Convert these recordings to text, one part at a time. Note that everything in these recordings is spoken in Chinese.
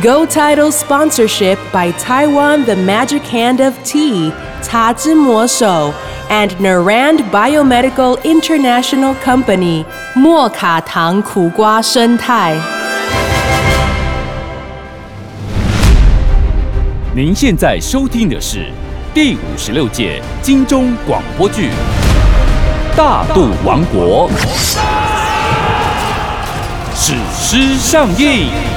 Go Title sponsorship by Taiwan The Magic Hand of Tea, Ta Zhi Mo So, and Narand Biomedical International Company, 莫卡糖苦瓜生态。您现在收听的是第五十六届金钟广播剧《大肚王国》，史诗上映。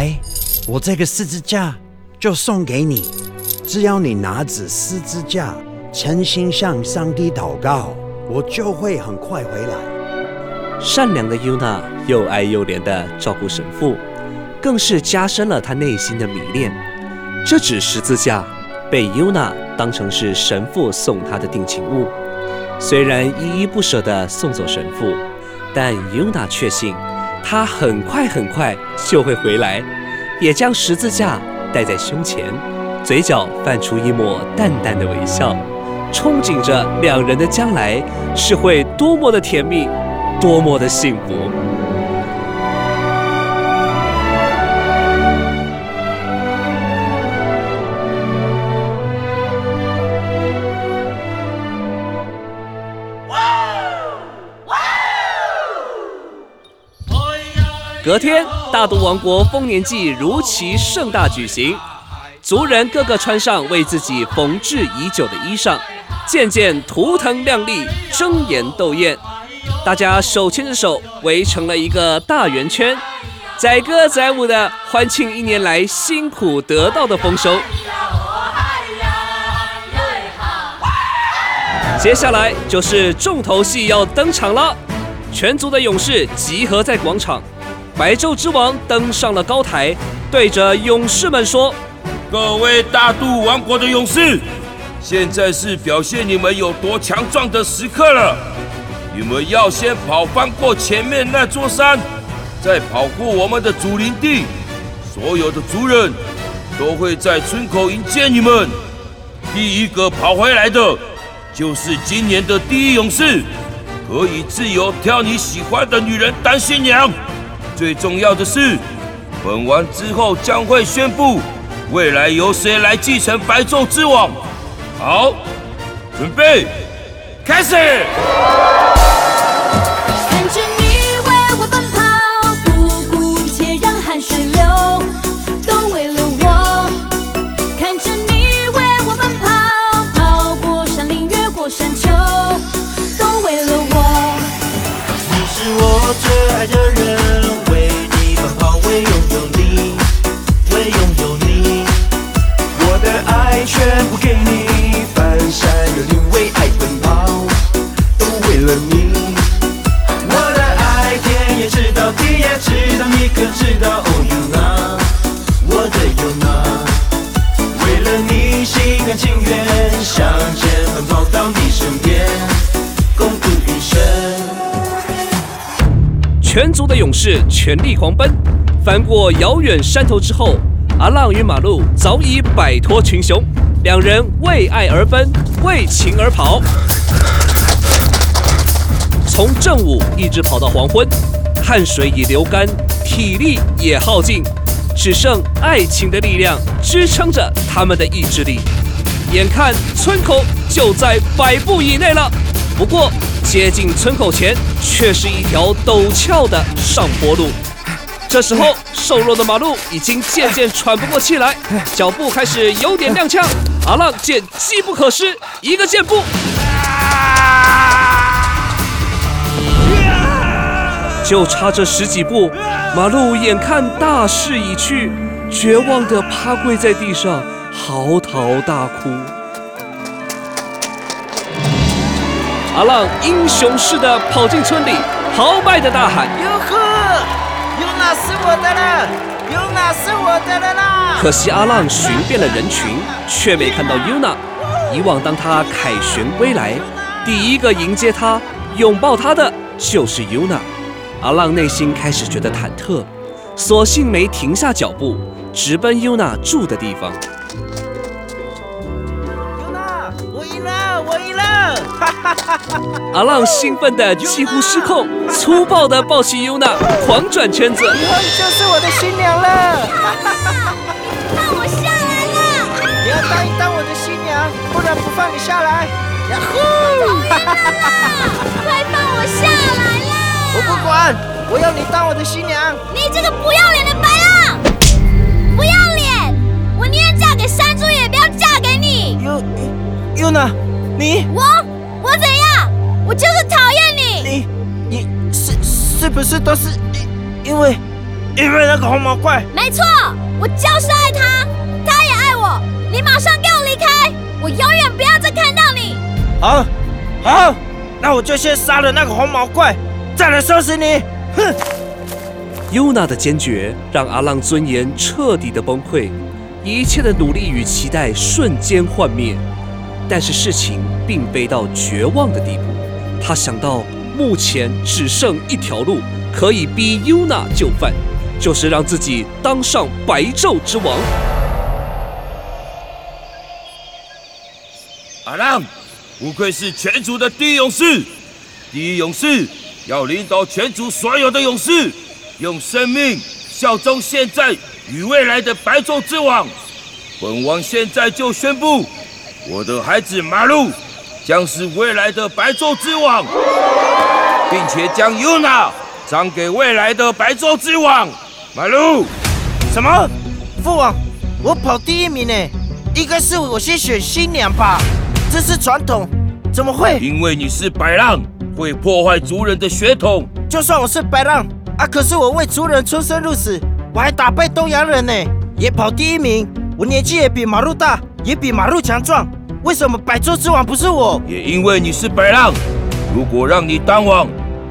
来，我这个十字架就送给你，只要你拿着十字架，诚心向上帝祷告，我就会很快回来。善良的尤娜又爱又怜地照顾神父，更是加深了他内心的迷恋。这只十字架被尤娜当成是神父送他的定情物，虽然依依不舍地送走神父，但尤娜确信他很快很快就会回来，也将十字架戴在胸前，嘴角泛出一抹淡淡的微笑，憧憬着两人的将来是会多么的甜蜜。多么的幸福！隔天，大肚王国丰年祭如期盛大举行，族人个个穿上为自己缝制已久的衣裳，件件图腾亮丽，争妍斗艳。大家手牵着手围成了一个大圆圈，载歌载舞的欢庆一年来辛苦得到的丰收。接下来就是重头戏要登场了，全族的勇士集合在广场，白昼之王登上了高台，对着勇士们说：“各位大肚王国的勇士，现在是表现你们有多强壮的时刻了。”你们要先跑翻过前面那座山，再跑过我们的祖林地。所有的族人都会在村口迎接你们。第一个跑回来的，就是今年的第一勇士，可以自由挑你喜欢的女人当新娘。最重要的是，本王之后将会宣布未来由谁来继承白昼之王。好，准备，开始。全族的勇士全力狂奔，翻过遥远山头之后，阿浪与马路早已摆脱群雄，两人为爱而奔，为情而跑。从正午一直跑到黄昏，汗水已流干，体力也耗尽，只剩爱情的力量支撑着他们的意志力。眼看村口就在百步以内了，不过接近村口前却是一条陡峭的上坡路。这时候，瘦弱的马路已经渐渐喘不过气来，脚步开始有点踉跄。阿浪见机不可失，一个箭步，就差这十几步，马路眼看大势已去，绝望地趴跪在地上，嚎啕大哭。阿浪英雄似的跑进村里，豪迈的大喊哟呵，尤娜是我的了！尤娜是我的了啦！可惜阿浪寻遍了人群，却没看到 Yuna。以往当他凯旋归来，第一个迎接他、拥抱他的就是 Yuna。阿浪内心开始觉得忐忑，索性没停下脚步，直奔 Yuna 住的地方。阿浪兴奋的几乎失控，粗暴的抱起 Yuna，狂转圈子。以后你就是我的新娘了！放我下来了！你要答应当我的新娘，不然不放你下来！呀呼！快放我下来啦！我不管，我要你当我的新娘！你这个不要脸的白浪！不要脸！我宁愿嫁给山猪，也不要嫁给你！尤尤娜，你我我怎样？我就是讨厌你！你你是是不是都是因因为因为那个红毛怪？没错，我就是爱他，他也爱我。你马上给我离开！我永远不要再看到你！好，好，那我就先杀了那个红毛怪，再来收拾你！哼！Yuna 的坚决让阿浪尊严彻底的崩溃，一切的努力与期待瞬间幻灭。但是事情并非到绝望的地步，他想到目前只剩一条路可以逼 Yuna 就范，就是让自己当上白昼之王。阿浪，不愧是全族的第一勇士。第一勇士要领导全族所有的勇士，用生命效忠现在与未来的白昼之王。本王现在就宣布，我的孩子马路将是未来的白昼之王，并且将 Yuna 赏给未来的白昼之王。马路，什么？父王，我跑第一名呢，应该是我先选新娘吧？这是传统，怎么会？因为你是白浪，会破坏族人的血统。就算我是白浪啊，可是我为族人出生入死，我还打败东洋人呢，也跑第一名。我年纪也比马路大，也比马路强壮。为什么百兽之王不是我？也因为你是白浪，如果让你当王，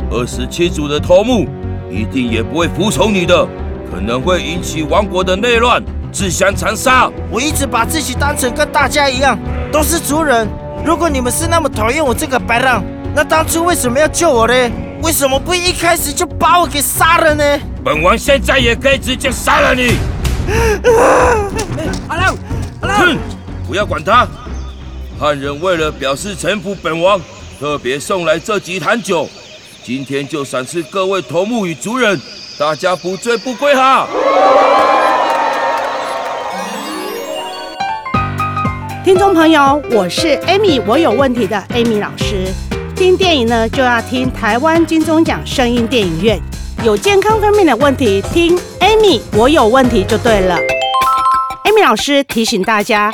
二十七族的头目一定也不会服从你的，可能会引起王国的内乱，自相残杀。我一直把自己当成跟大家一样，都是族人。如果你们是那么讨厌我这个白浪，那当初为什么要救我呢？为什么不一开始就把我给杀了呢？本王现在也可以直接杀了你。阿浪，阿浪，哼，不要管他。汉人为了表示臣服本王，特别送来这几坛酒，今天就赏赐各位头目与族人，大家不醉不归哈。听众朋友，我是 Amy，我有问题的 Amy 老师。听电影呢，就要听台湾金钟奖声音电影院。有健康方面的问题，听 Amy，我有问题就对了。Amy 老师提醒大家，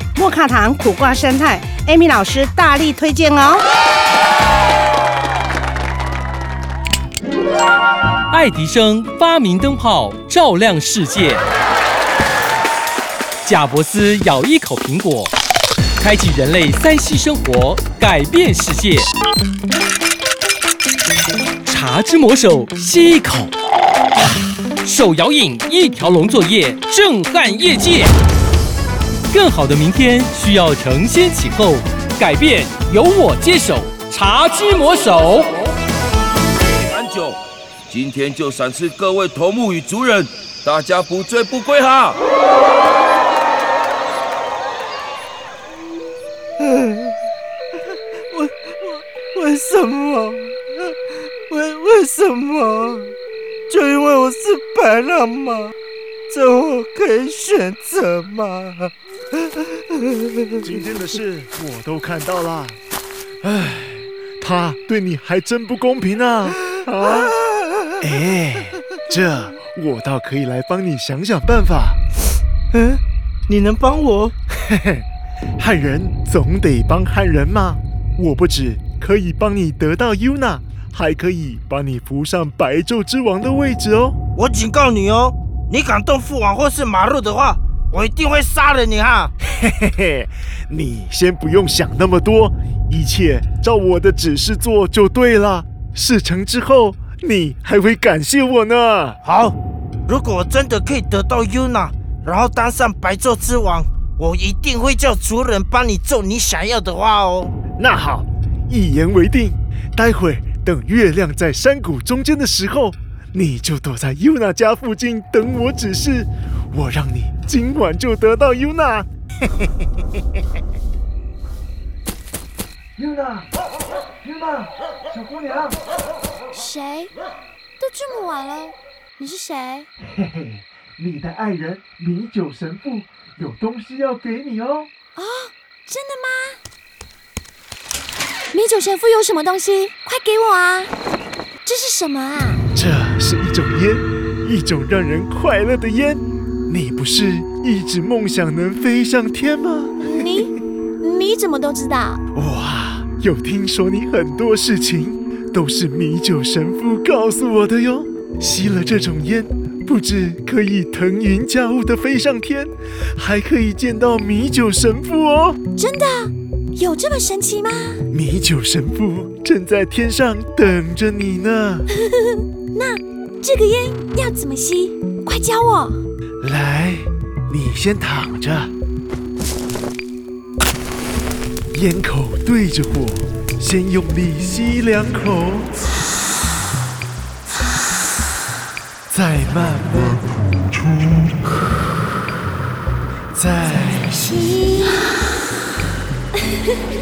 莫卡糖苦瓜生态，Amy 老师大力推荐哦。爱迪生发明灯泡，照亮世界。贾伯斯咬一口苹果，开启人类三 C 生活，改变世界。茶之魔手吸一口，手摇饮一条龙作业，震撼业界。更好的明天需要承先启后，改变由我接手。茶之魔手。今天就赏赐各位头目与族人，大家不醉不归哈。为为什么？为为什么？就因为我是白狼吗？这我可以选择吗？今天的事我都看到了，唉，他对你还真不公平啊！啊，哎，这我倒可以来帮你想想办法。嗯，你能帮我？嘿嘿，汉人总得帮汉人嘛。我不止可以帮你得到 Yuna，还可以帮你扶上白昼之王的位置哦。我警告你哦，你敢动父王或是马路的话，我一定会杀了你哈！嘿嘿嘿，你先不用想那么多，一切照我的指示做就对了。事成之后，你还会感谢我呢。好，如果我真的可以得到 Yuna，然后当上白昼之王，我一定会叫族人帮你做你想要的话哦。那好，一言为定。待会等月亮在山谷中间的时候，你就躲在 Yuna 家附近等我指示。我让你今晚就得到 Yuna。Yuna，Yuna，小姑娘。谁？都这么晚了，你是谁？嘿嘿，你的爱人米酒神父有东西要给你哦。啊，真的吗？米酒神父有什么东西？快给我啊！这是什么啊？这是一种烟，一种让人快乐的烟。你不是一直梦想能飞上天吗？你你怎么都知道？哇，有听说你很多事情都是米酒神父告诉我的哟。吸了这种烟，不止可以腾云驾雾的飞上天，还可以见到米酒神父哦。真的？有这么神奇吗？米酒神父正在天上等着你呢。那这个烟要怎么吸？快教我。来，你先躺着，烟口对着火，先用力吸两口，再慢慢吐出，再吸。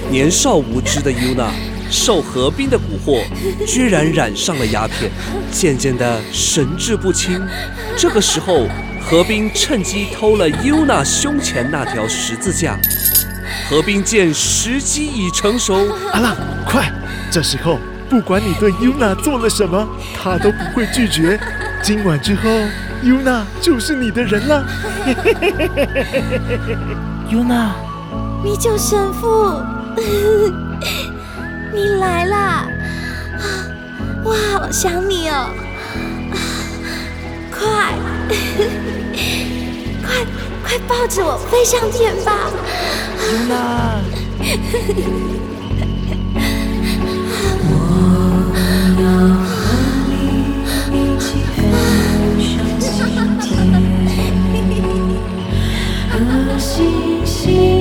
年少无知的 Yuna 受何冰的蛊惑，居然染上了鸦片，渐渐的神志不清。这个时候，何冰趁机偷了 Yuna 胸前那条十字架。何冰见时机已成熟，阿浪，快！这时候，不管你对 Yuna 做了什么，她都不会拒绝。今晚之后，Yuna 就是你的人了。Yuna，米酒神父，你来啦！哇，好想你哦！快，快，快抱着我飞上天吧！我要和你一起飞上青天 和星星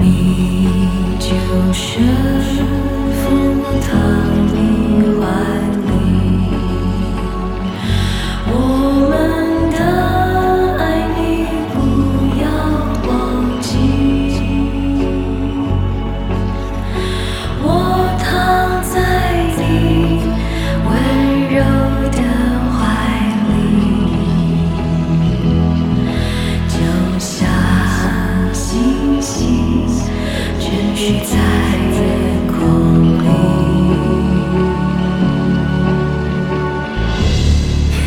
你就是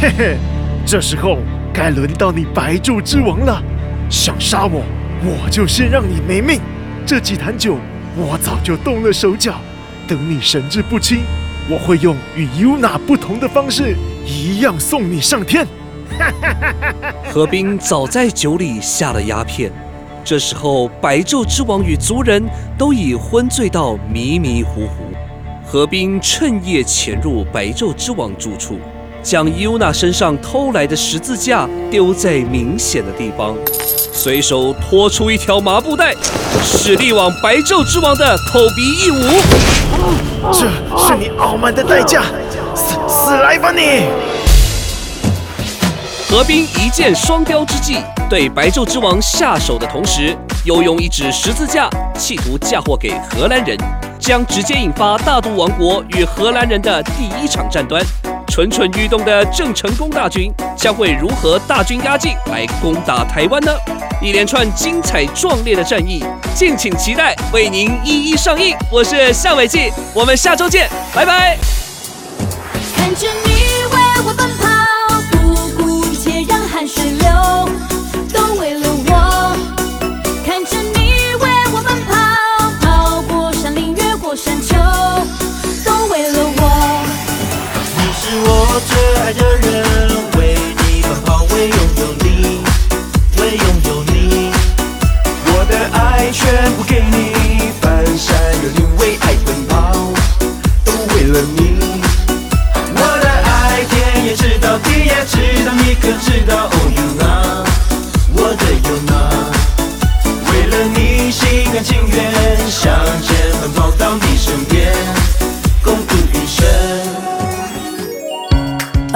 嘿嘿，这时候该轮到你白昼之王了。想杀我，我就先让你没命。这几坛酒，我早就动了手脚。等你神志不清，我会用与 Yuna 不同的方式，一样送你上天。何冰早在酒里下了鸦片。这时候，白昼之王与族人都已昏醉到迷迷糊糊。何冰趁夜潜入白昼之王住处，将 Yuna 身上偷来的十字架丢在明显的地方，随手拖出一条麻布袋，使力往白昼之王的口鼻一捂。这是你傲慢的代价，死死来吧你！何冰一箭双雕之际，对白昼之王下手的同时，又用一指十字架企图嫁祸给荷兰人，将直接引发大都王国与荷兰人的第一场战端。蠢蠢欲动的郑成功大军将会如何大军压境来攻打台湾呢？一连串精彩壮烈的战役，敬请期待，为您一一上映。我是夏伟记，我们下周见，拜拜。看着你为我奔跑，不顾一切让汗水流，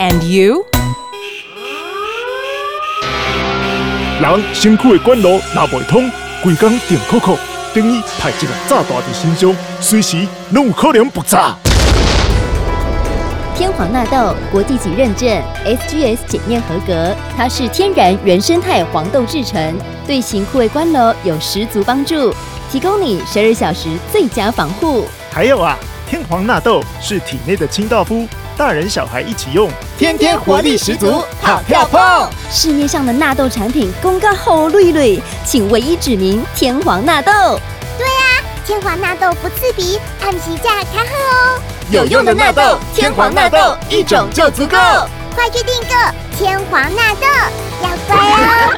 and you? 人辛苦的管路拉袂通，规工电扣扣，等于派一个炸弹伫身上，随时拢有可能爆炸。天皇纳豆国际级认证，SGS 检验合格，它是天然原生态黄豆制成，对型护卫官楼有十足帮助，提供你十二小时最佳防护。还有啊，天皇纳豆是体内的清道夫，大人小孩一起用，天天活力十足，好跳蹦！市面上的纳豆产品公告后绿绿，请唯一指明天皇纳豆。对啊，天皇纳豆不刺鼻，按时价开喝哦。有用的纳豆，天皇纳豆一种就足够。快去订购天皇纳豆，要乖哦。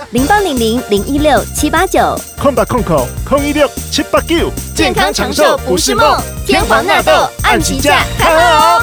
零八零零零一六七八九，空八空口空一六七八九，健康长寿不是梦，天皇纳豆按期价开喝哦。